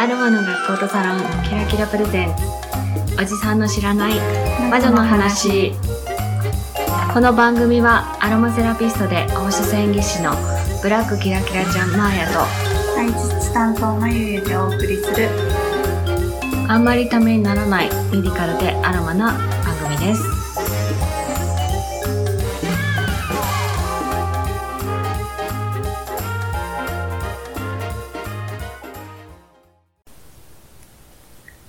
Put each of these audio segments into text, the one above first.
あるもの学校とサロンキラキラプレゼン。ツおじさんの知らない魔女の話。この番組はアロマセラピストで放射線技師のブラックキラキラちゃんマーヤと体質担当のゆゆでお送りする。あんまりためにならないメディカルでアロマな番組です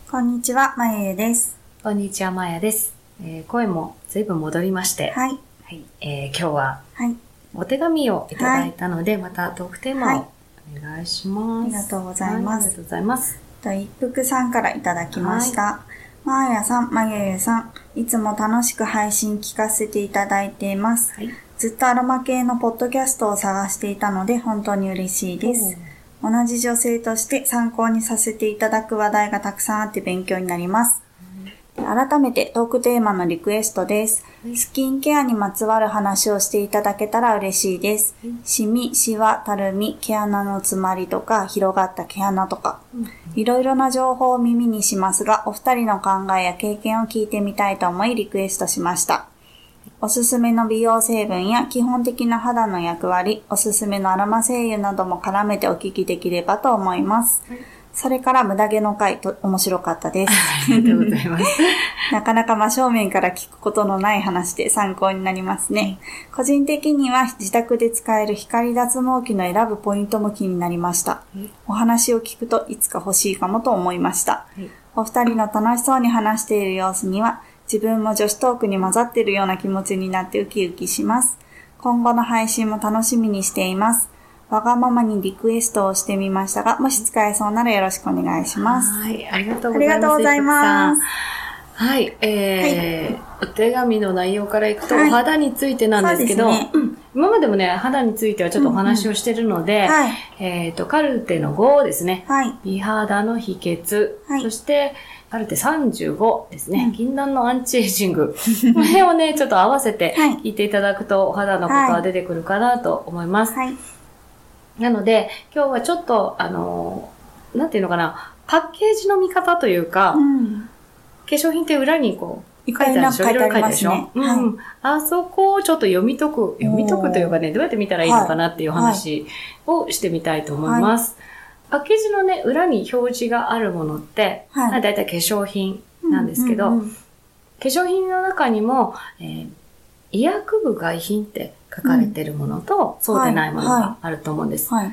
こんにちは、まゆゆです。こんにちはマーヤです、えー声も随分戻りまして、はい。はいえー今日ははい。お手紙をいただいたので、またトークテーマをお願いします。ありがとうございますはありがとうございます。と、一服さんからいただきました。まーやさん、まゆゆさん、いつも楽しく配信聞かせていただいています。はい。ずっとアロマ系のポッドキャストを探していたので本当に嬉しいです。同じ女性として参考にさせていただく話題がたくさんあって勉強になります。改めてトークテーマのリクエストです。スキンケアにまつわる話をしていただけたら嬉しいです。シミ、シワ、たるみ、毛穴の詰まりとか、広がった毛穴とか、いろいろな情報を耳にしますが、お二人の考えや経験を聞いてみたいと思いリクエストしました。おすすめの美容成分や基本的な肌の役割、おすすめのアロマ精油なども絡めてお聞きできればと思います。それから無駄毛の回と面白かったです。ありがとうございます。なかなか真正面から聞くことのない話で参考になりますね。個人的には自宅で使える光脱毛器の選ぶポイントも気になりました。お話を聞くといつか欲しいかもと思いました。はいお二人の楽しそうに話している様子には、自分も女子トークに混ざっているような気持ちになってウキウキします。今後の配信も楽しみにしています。わがままにリクエストをしてみましたが、もし使えそうならよろしくお願いします。はい、ありがとうありございます。がとうございます。はい、えーお手紙の内容からいくと、はいお肌についてなんですけど、今までもね、肌についてはちょっとお話をしてるので、はい。えっ、と、カルテの5ですね。はい。美肌の秘訣、はいそして、カルテ35ですね。うん禁断のアンチエイジング。この辺をね、ちょっと合わせてはい聞いていただくと、お肌のことは出てくるかなと思います。はい。なので、今日はちょっと、あのーなんていうのかな、パッケージの見方というか、うん。化粧品って裏にこう、い書いてあるでしょ書いろいろ書いてあるでしょ、ね。うん、はい。あそこをちょっと読み解く、読み解くというかね、どうやって見たらいいのかなっていう話をしてみたいと思います。パッケージのね、裏に表示があるものって、はい。まあ、だいたい化粧品なんですけど、うんうんうん化粧品の中にも、えー医薬部外品って書かれてるものと、そうでないものはいがあると思うんです。はい。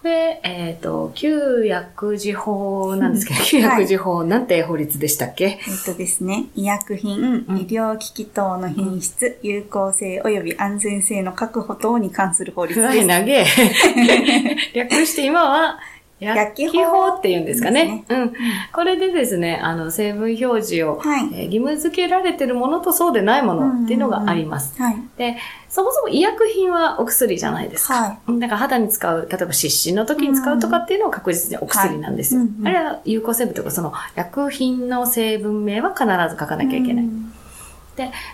これ、えっ、と、旧薬事法なんですけど、旧薬事法、なんて法律でしたっけ？えっとですね、医薬品、うん。医療機器等の品質、有効性及び安全性の確保等に関する法律す。ごい。長え。略して今は、薬機法って言うんですかね。うん。これでですね、あの、成分表示を、はい。えー義務付けられてるものとそうでないものっていうのがあります。はい。で、そもそも医薬品はお薬じゃないですか。はい。うんだから肌に使う、例えば湿疹の時に使うとかっていうのは確実にお薬なんですよ。はいうんうんあれは有効成分とかその薬品の成分名は必ず書かなきゃいけない。うん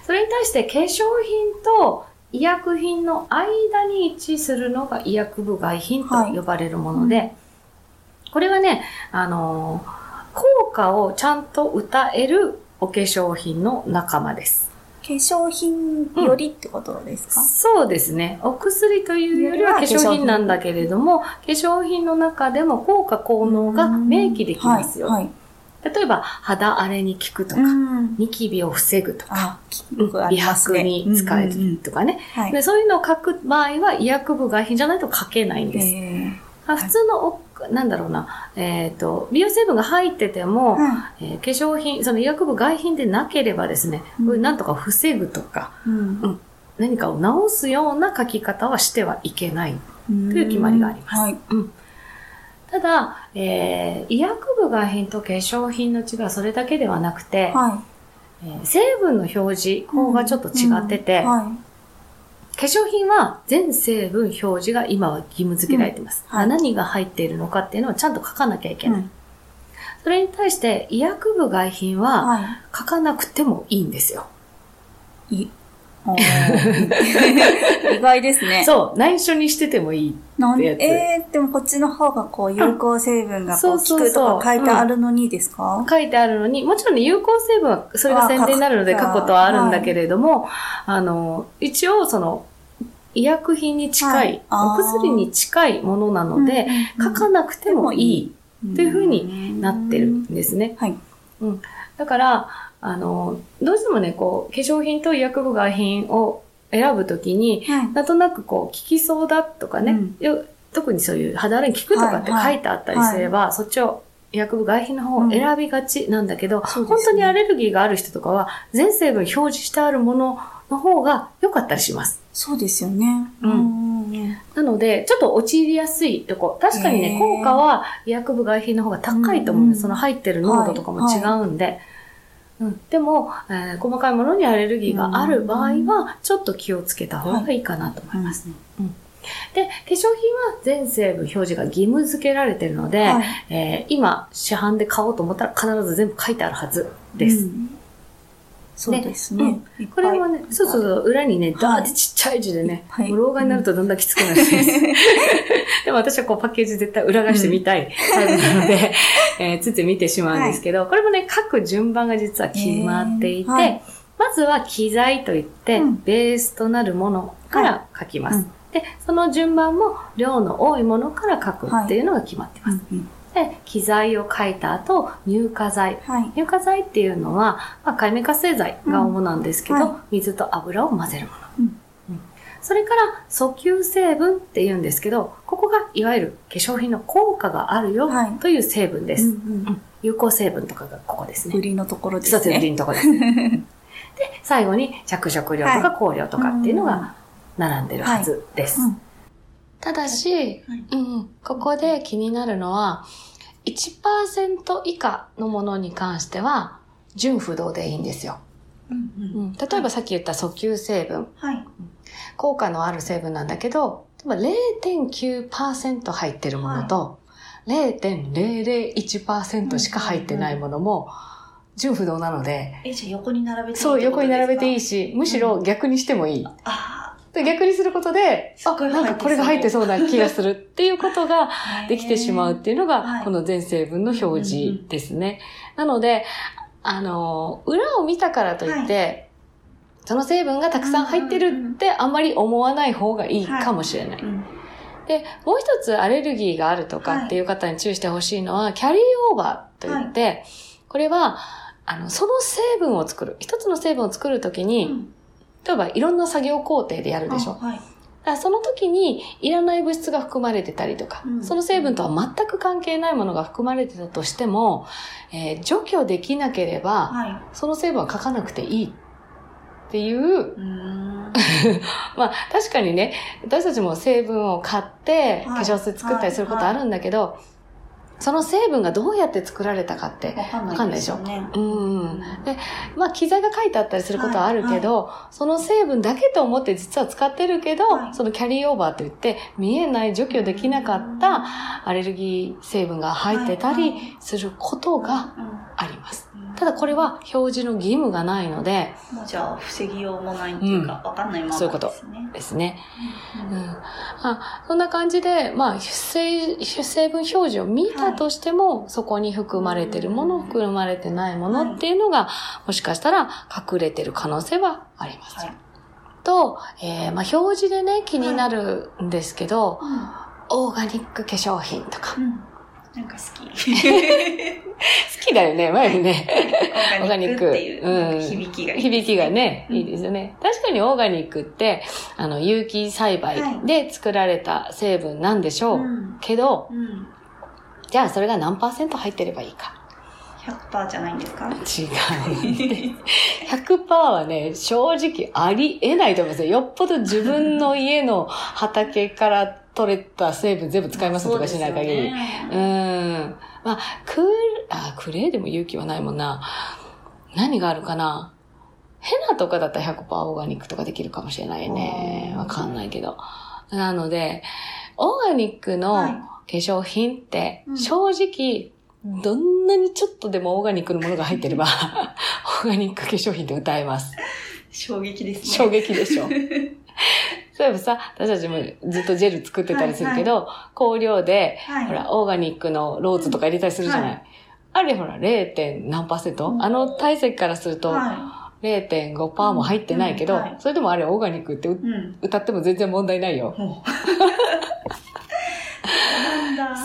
それに対して化粧品と医薬品の間に位置するのが医薬部外品と呼ばれるもので、これはね、あのー効果をちゃんと歌えるお化粧品の仲間です。化粧品よりってことですか、そうですね。お薬というよりは化粧品なんだけれども、化粧品の中でも効果効能が明記できますよ。はい。例えば、肌荒れに効くとか。ニキビを防ぐとか、美白ね。に使えうんうんうんるとかね。はい。でそういうのを書く場合は医薬部外品じゃないと書けないんです。普通のお、なんだろうな、えっ、と、美容成分が入ってても、ーはえー化粧品、その医薬部外品でなければですね、うんこれなんとか防ぐとか、い。うん。何かを直すような書き方はしてはいけない。という決まりがあります。はい。うんただ、えー医薬部外品と化粧品の違いはそれだけではなくて、はえー成分の表示法がちょっと違ってて、うんは化粧品は全成分表示が今は義務付けられています。うんはい何が入っているのかっていうのをちゃんと書かなきゃいけい。ない。それに対して医薬部外品はは書かなくてもいいんですよ。い。い意外ですね。そう、内緒にしててもいい。なんってやつ。えー、でもこっちの方がこう有効成分がこそううそうそう。効くとか書いてあるのにですか、書いてあるのに、もちろんね、有効成分は、それが宣伝になるのであ書くことはあるんだけれども、あの、一応、その、医薬品に近い、はい。お薬に近いものなので、書かなくてもいいっというふうになってるんですね。はい。だから、あの、どうしてもね、こう、化粧品と医薬部外品を選ぶときに、はい。なんとなくこう、効きそうだとかね、うん。よ特にそういう肌荒れに効くとかって書いてあったりすれば、そっちを医薬部外品の方を選びがちなんだけど、そうですね。本当にアレルギーがある人とかは、全成分表示してあるものの方が良かったりします。そうですよね。うんうん。なので、ちょっと陥りやすいとこ。確かにね、効果は医薬部外品の方が高いと思うんです。うんその入ってる濃度とかも違うんで。うん、でも、えー細かいものにアレルギーがある場合は、ちょっと気をつけた方がいいかなと思います。で、化粧品は全成分表示が義務付けられているので、はいえー今、市販で買おうと思ったら必ず全部書いてあるはずです。うんそうですね。これもね、そうそうそう、裏にね、はい。ダーってちっちゃい字でね、はい。老眼になるとだんだんきつくなるんです。でも私はこうパッケージ絶対裏返してみたいタイプなので、えーついつい見てしまうんですけど、これもね、書く順番が実は決まっていて、えーはい。まずは機材といって、うん。ベースとなるものから書きます。うん。で、その順番も量の多いものから書くっていうのが決まってます。うんで、機材を書いた後、乳化剤。はい。乳化剤っていうのは、まあ、界面活性剤が主なんですけど、うんは水と油を混ぜるもの。うんうんそれから、訴求成分って言うんですけど、ここがいわゆる化粧品の効果があるよはいという成分です。うんうん有効成分とかがここですね。売りのところで一つ売りすね。のところです。で、最後に着色料とか香料とかっていうのが並んでるはずです。うんただし、うん、ここで気になるのは、1%以下のものに関しては、純不動でいいんですよ。うんうんうん、例えばさっき言った訴求成分、はい。効果のある成分なんだけど、例えば0.9%入ってるものと、0.001%しか入ってないものも、純不動なので、え、じゃあ横に並べていいそう、横に並べていいし。し、むしろ逆にしてもいい。あで逆にすることで、あ、なんかこれが入ってそうな気がするっていうことがあ。できてしまうっていうのが、はい。この全成分の表示ですね。なので、あの、裏を見たからといって、その成分がたくさん入ってるってあんまり思わない方がいいかもしれない。うんで、もう一つアレルギーがあるとかっていう方に注意してほしいのは、キャリーオーバーといって、これは、あの、その成分を作る。一つの成分を作るときに、うん例えばいろんな作業工程でやるでしょ。あはい。その時にいらない物質が含まれてたりとか、うんその成分とは全く関係ないものが含まれてたとしても、えー除去できなければ、はい。その成分は書かなくていいっていう、う。まあ確かにね、私たちも成分を買って化はい粧水作ったりすることあるんだけど、その成分がどうやって作られたかって、わかんないですよね。うん。で、まあ、機材が書いてあったりすることはあるけど、その成分だけと思って実は使ってるけど、はいそのキャリーオーバーといって、見えない除去できなかったアレルギー成分が入ってたりはいはいすることがうんあります。ただこれは表示の義務がないのでもうじゃあ、防ぎようもないっていうか、わかんないままそういうことですね。ですね。ううんん。あそんな感じで、まあ、主成主成分表示を見たとしても、そこに含まれてるもの、含まれてないものっていうのが、もしかしたら隠れてる可能性はあります。はい。と、えーまあ、表示でね、気になるんですけど、うオーガニック化粧品とか。ん。なんか好き。好きだよね、前にね。オーガニックっていううん響きがいい。響きがね、うんいいですよね。確かにオーガニックって、あの、有機栽培で作られた成分なんでしょう。うん。けど、うん。じゃあそれが何パーセント入ってればいいか。100%じゃないんですか？違う。100%はね、正直ありえないと思いますよ。よっぽど自分の家の畑から取れた成分全部使いますとかしない限り。うねん。まあ、クール、あ、クレーでも勇気はないもんな。何があるかなヘナとかだったら100%オーガニックとかできるかもしれないね。うんわかんないけど。なので、オーガニックのはい化粧品ってうん正直、どんなにちょっとでもオーガニックのものが入ってれば、オーガニック化粧品って歌えます。衝撃ですね。衝撃でしょ。そういえばさ、私たちもずっとジェル作ってたりするけど、香料で、はい。ほら、オーガニックのローズとか入れたりするじゃない？はあれほら、0. 点何パーセント、うんあの体積からすると、は0.5%も入ってないけど、それでもあれオーガニックって。歌っても全然問題ないよ。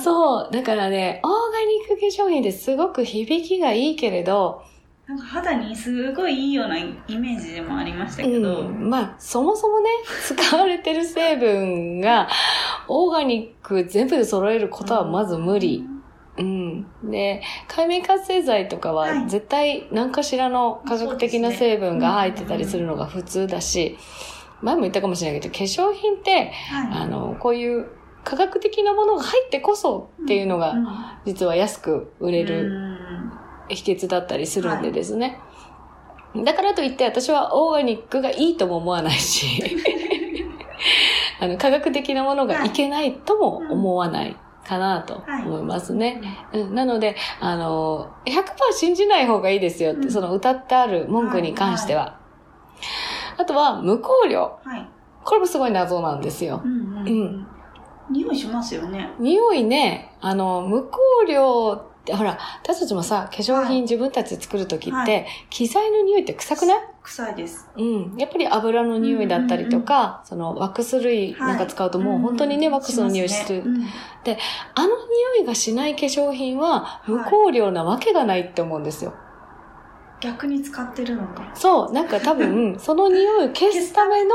そう。だからね、オーガニック化粧品ってすごく響きがいいけれど、なんか肌にすごいいいようなイメージでもありましたけど。うん、まあ、そもそもね、使われてる成分が、オーガニック全部で揃えることはまず無理。うん。で、海面活性剤とかははい絶対何かしらの科学的な成分が入ってたりするのが普通だし、前も言ったかもしれないけど、化粧品って、はい。あの、こういう科学的なものが入ってこそっていうのが、うん実は安く売れるうん秘訣だったりするんでですね。だからといって私はオーガニックがいいとも思わないし、あの、科学的なものがいけないとも思わないかなと思いますね。うん、なので、あの、100%信じない方がいいですよって、うんその歌ってある文句に関しては。あとは、無香料。はい。これもすごい謎なんですよ。うんうんうん。匂いしますよね。匂いね、あの、無香料って、ほら、私たちもさ、化粧はい品自分たちで作るときって、はい。機材の匂いって臭くない？臭いです。うん。やっぱり油の匂いだったりとか、そのワックス類なんか使うともう本当にね、んワックスの匂いする。しますねあの匂いがしない化粧品は無香料なわけがないって思うんですよ。うん逆に使ってるのか。そう。なんか多分、その匂いを消すための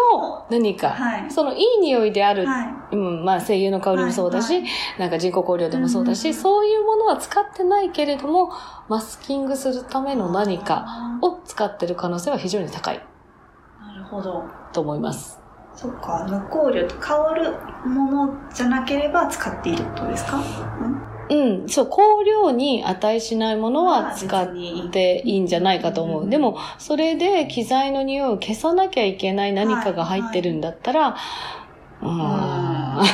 何か。はい。そのいい匂いであるはうん、まあ、精油の香りもそうだし、はいはいなんか人工香料でもそうだし、うんそういうものは使ってないけれども、マスキングするためい。の何かあを使ってる可能性は非常に高いー。なるほど。と思います。そっか、無香料と香るものじゃなければ使っているってことですか？うん、そう、香料に値しないものは使っってていいんじゃないかと思う。うん。でも、それで機材の匂いを消さなきゃいけない何かが入ってるんだったら、うー。ん、っ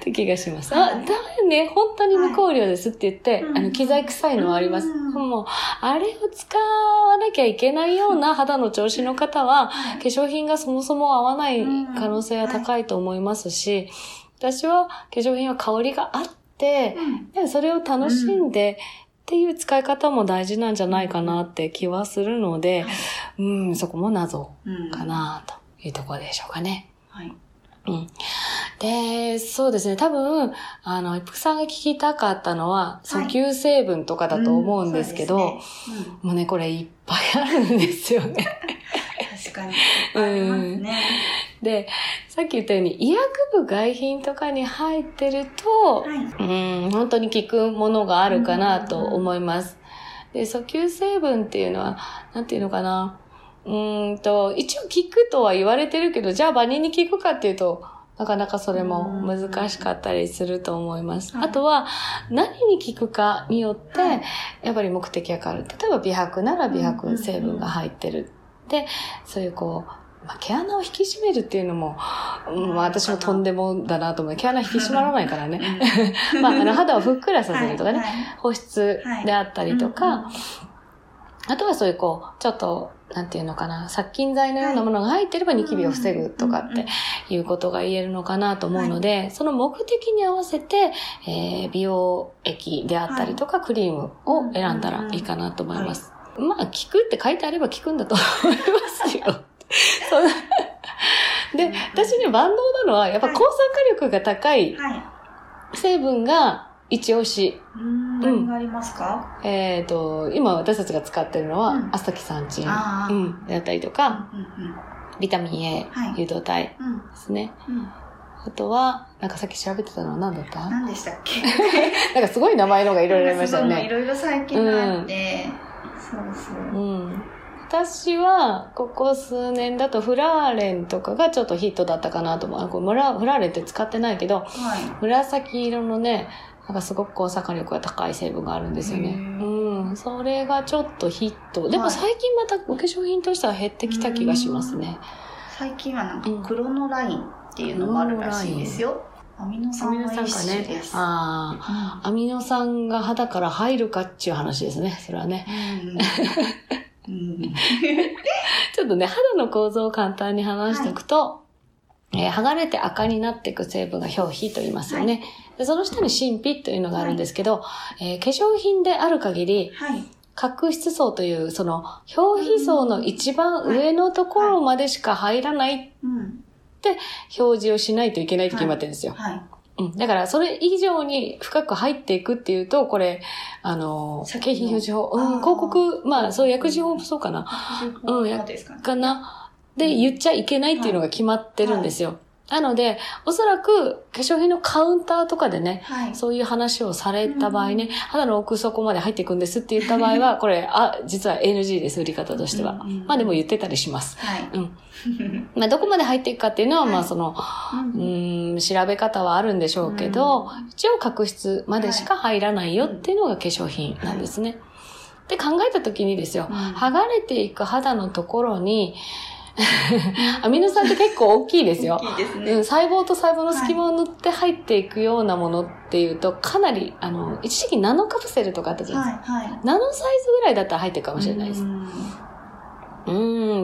て気がします。あ、はい。ダメね、本当に無香料ですって言って、うんあの、機材臭いのはあります。うん。もう、あれを使わなきゃいけないような肌の調子の方は、化粧品がそもそも合わない可能性は高いと思いますし、私は化粧品は香りがあって、うんでそれを楽しんで、っていう使い方も大事なんじゃないかなって気はするので、うん、そこも謎うんかなというところでしょうかね。はい。うん。で、そうですね。多分、あの、一服さんが聞きたかったのは、はい訴求成分とかだと思うんですけど、もうね、これいっぱいあるんですよね。うん確かに。ありますね。で、さっき言ったように、医薬部外品とかに入ってると、はい。うん、本当に効くものがあるかなと思います。で、訴求成分っていうのは、なんていうのかな。うーんと、一応効くとは言われてるけど、じゃあバニに効くかっていうと、なかなかそれも難しかったりすると思います。はいあとは、何に効くかによってはい、やっぱり目的が変わる。例えば美白なら美白成分が入ってる。で、そういうこう、まあ、毛穴を引き締めるっていうのも、うんまあ、私もとんでもだなと思う。毛穴引き締まらないからね。まあ、あの肌をふっくらさせるとかね、はいはい。保湿であったりとか、うんうん。あとはそういうこう、ちょっと、なんていうのかな、殺菌剤のようなものが入ってればニキビを防ぐとかっていうことが言えるのかなと思うので、その目的に合わせて、えー美容液であったりとか、クリームを選んだらいいかなと思います。まあ、効くって書いてあれば効くんだと思いますよ。そ んなで、私ね、万能なのは、やっぱ抗酸化力が高いはい。成分が一押し。うーん。何がありますか？えっ、と、今私たちが使ってるのは、うん。アスタキサンチン、うん、だったりとか、うんうんビタミン A、はい。誘導体うん。ですね。うん。あとは、なんかさっき調べてたのは何だった？何でしたっけ？なんかすごい名前のがいろいろありましたよいね。ろいろ最近があって、そうそう。うん。私は、ここ数年だとフラーレンとかがちょっとヒットだったかなと思う。あこれフラフラーレンって使ってないけど、はい。紫色のね、なんかすごく抗酸化力が高い成分があるんですよね。うん。それがちょっとヒット。でもはい最近またお化粧品としては減ってきた気がしますね。最近はなんかクロノラインっていうのもあるらしいですよ。アミノ酸の一種です。ああ、アミノ酸が肌から入るかっていう話ですね。それはね。うんちょっとね、肌の構造を簡単に話しておくと、えー剥がれて赤になっていく成分が表皮と言いますよね。でその下に神秘というのがあるんですけど、えー化粧品である限り、はい。角質層という、その、表皮層の一番上のところまでしか入らないうん。表示をしないといけないと決まってるんですよ。はい。うん。だから、それ以上に深く入っていくっていうと、これ、あの、景品表示法、うん、広告、まあ、そう、薬事法もそうかな。うんかな。で、言っちゃいけないっていうのが決まってるんですよ。なので、おそらく、化粧品のカウンターとかでね、はい。そういう話をされた場合ね、うん肌の奥底まで入っていくんですって言った場合は、これ、あ、実は NG です、売り方としては。うんうんまあでも言ってたりします。はい。うん。まあどこまで入っていくかっていうのは、はいまあその、ううん調べ方はあるんでしょうけど、一応角質までしか入らないよっていうのが化粧品なんですね。で考えた時にですよ、うん剥がれていく肌のところに、アミノ酸って結構大きいですよ。大きいですうん、ね。細胞と細胞の隙間を塗って入っていくようなものっていうと、かなり、あの、一時期ナノカプセルとかあったじゃないですか。はい。はい。ナノサイズぐらいだったら入ってるかもしれないです。うん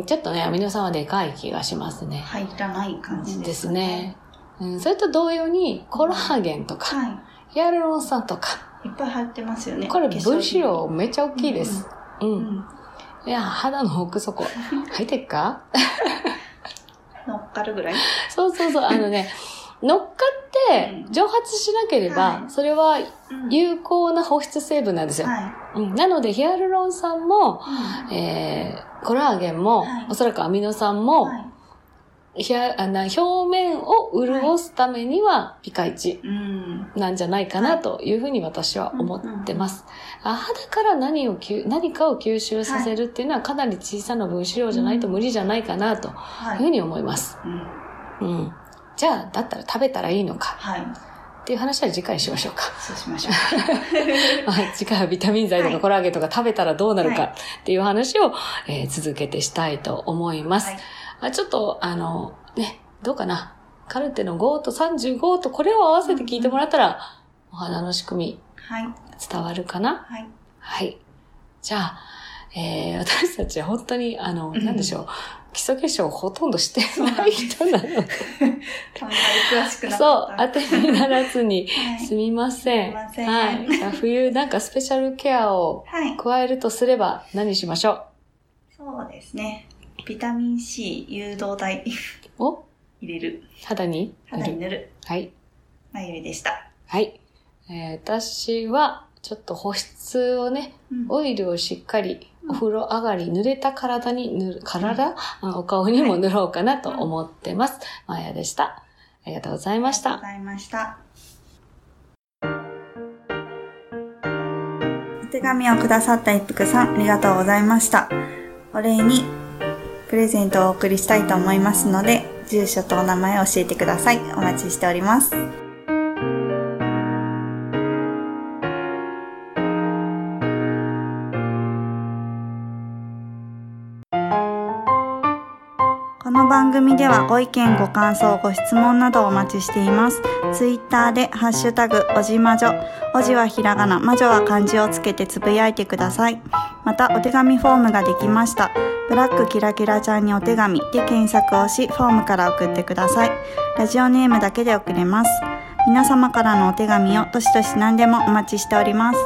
ちょっとね、アミノ酸はでかい気がしますね。入らない感じでですかすね。。うん、それと同様に、コラーゲンとか、はヒアルロン酸とか、い。いっぱい入ってますよね。これ分子量めっちゃ大きいです。うん。うん。いや、肌の奥底、入ってっか？乗っかるぐらい？そうそうそう、あのね、乗っかってうん。蒸発しなければ、はい。それはうん。有効な保湿成分なんですよ。はうん、なので、ヒアルロン酸も、い。えー、コラーゲンも、はい。おそらくアミノ酸も、はい。ヒアあな表面を潤すためにはピカイチうん。なんじゃないかなというふうに私は思ってます。あ肌から何を吸何かを吸収させるっていうのはかなり小さな分子量じゃないと無理じゃないかなとはい。いうふうに思います。うん。うん。じゃあ、だったら食べたらいいのかはい。っていう話は次回にしましょうか。そうしましょう。はい次回はビタミン剤とはいかコラーゲンとか食べたらどうなるはかっていう話を、えー続けてしたいと思います。はいあちょっと、あの、ね、どうかな。カルテの5と35とこれを合わせて聞いてもらったら、お花の仕組みはい。伝わるかな？はい。はい。じゃあ、えー私たちは本当に、あの、うんなんでしょう？基礎化粧をほとんどしてない人なので、詳しくな。そう、当てにならずにはいすみません。すみませんはい。じゃあ冬なんかスペシャルケアをはい。加えるとすれば何しましょそうですね。ビタミン C 誘導剤うお？入れる。肌に？肌に塗る。はい。まゆりでした。はい。えー私は、ちょっと保湿をね、うんオイルをしっかりうんお風呂上がり、濡れた体に塗る、体、あお顔にも塗ろうかなと思ってます。まやでした。ありがとうございましたありがとうご。ざいました。お手紙をくださった一服さん、ありがとうございました。お礼に、プレゼントをお送りしたいと思いますので、住所とお名前を教えてください。お待ちしております。この番組ではご意見、ご感想、ご質問などお待ちしています。ツイッターでハッシュタグ、おじまじょ。おじはひらがな、まじょは漢字をつけてつぶやいてください。また、お手紙フォームができました。ブラックキラキラちゃんにお手紙で検索をし、フォームから送ってください。ラジオネームだけで送れます。皆様からのお手紙をどしどし何でもお待ちしております。